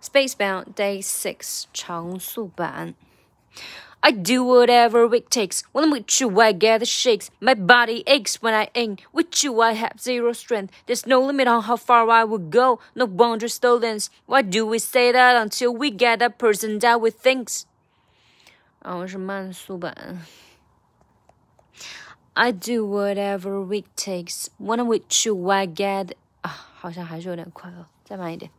Spacebound Day Six 长速版。I do whatever it takes. When I'm with you, I get the shakes. My body aches when I ain't with you. I have zero strength. There's no limit on how far I would go. No boundaries, no limits. Why do we say that until we get that person that we thinks? 然后是慢速版。I do whatever it takes. When I'm with you, I get 啊， 好像还是有点快哦，再慢一点。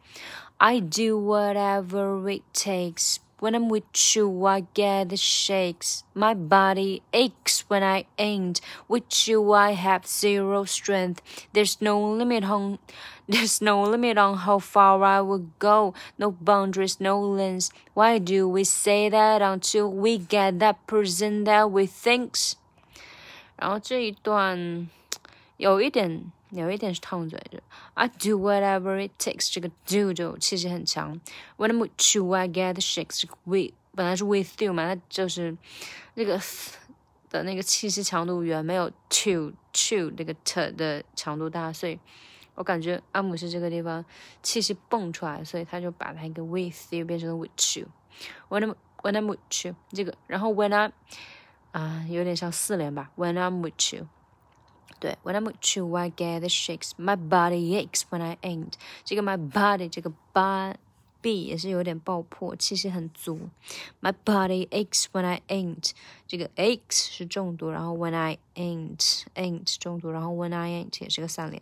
I do whatever it takes. When I'm with you, I get the shakes. My body aches when I ain't with you. I have zero strength. There's no limit on, there's no limit on how far I will go. No boundaries, no limits. Why do we say that until we get that person that we thinks? 然后这一段有一点 有一点是烫嘴的。I do whatever it takes，这个 do 就气息很强。When I'm with you, I get the shakes。这个 we 本来是 with you 嘛，那就是那个的那个气息强度远没有 to to 那个 t 的强度大，所以我感觉阿姆是这个地方气息蹦出来，所以他就把它一个 with you 变成了 with you。When I'm when I'm with you，这个，然后 when I 啊，有点像四连吧。When I'm with you。对，When I'm with you, I get the shakes. My body aches when I ain't. 这个 my body 这个 body 也是有点爆破，气息很足。My body aches when I ain't. 这个 aches 是重读，然后 when I ain't ain't 重读，然后 when I ain't 也是个三连。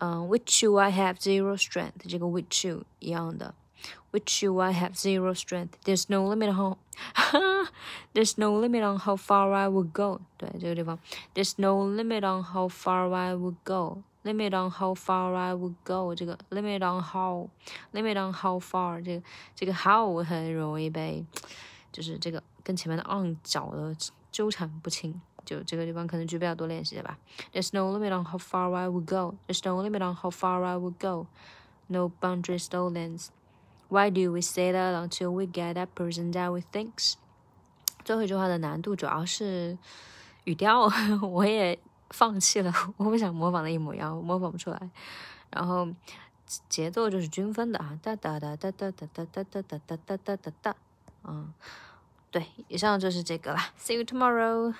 嗯，With you I have zero strength. 这个 with you 一样的。 With you I have zero strength. There's no limit on There's no limit on how far I will go. 对，这个地方 There's no limit on how far I will go. Limit on how far I will go. 这个 limit on how limit on how far 这个这个 how 很容易被就是这个跟前面的 on 搅的纠缠不清。就这个地方可能具备要多练习吧。There's no limit on how far I will go. There's no limit on how far I will go. No boundaries, no limits. Why do we say that until we get that person that we thinks？最后一句话的难度主要是语调，我也放弃了，我不想模仿的一模一样，模仿不出来。然后节奏就是均分的啊，哒哒哒哒哒哒哒哒哒哒哒哒哒哒哒。嗯，对，以上就是这个了。See you tomorrow.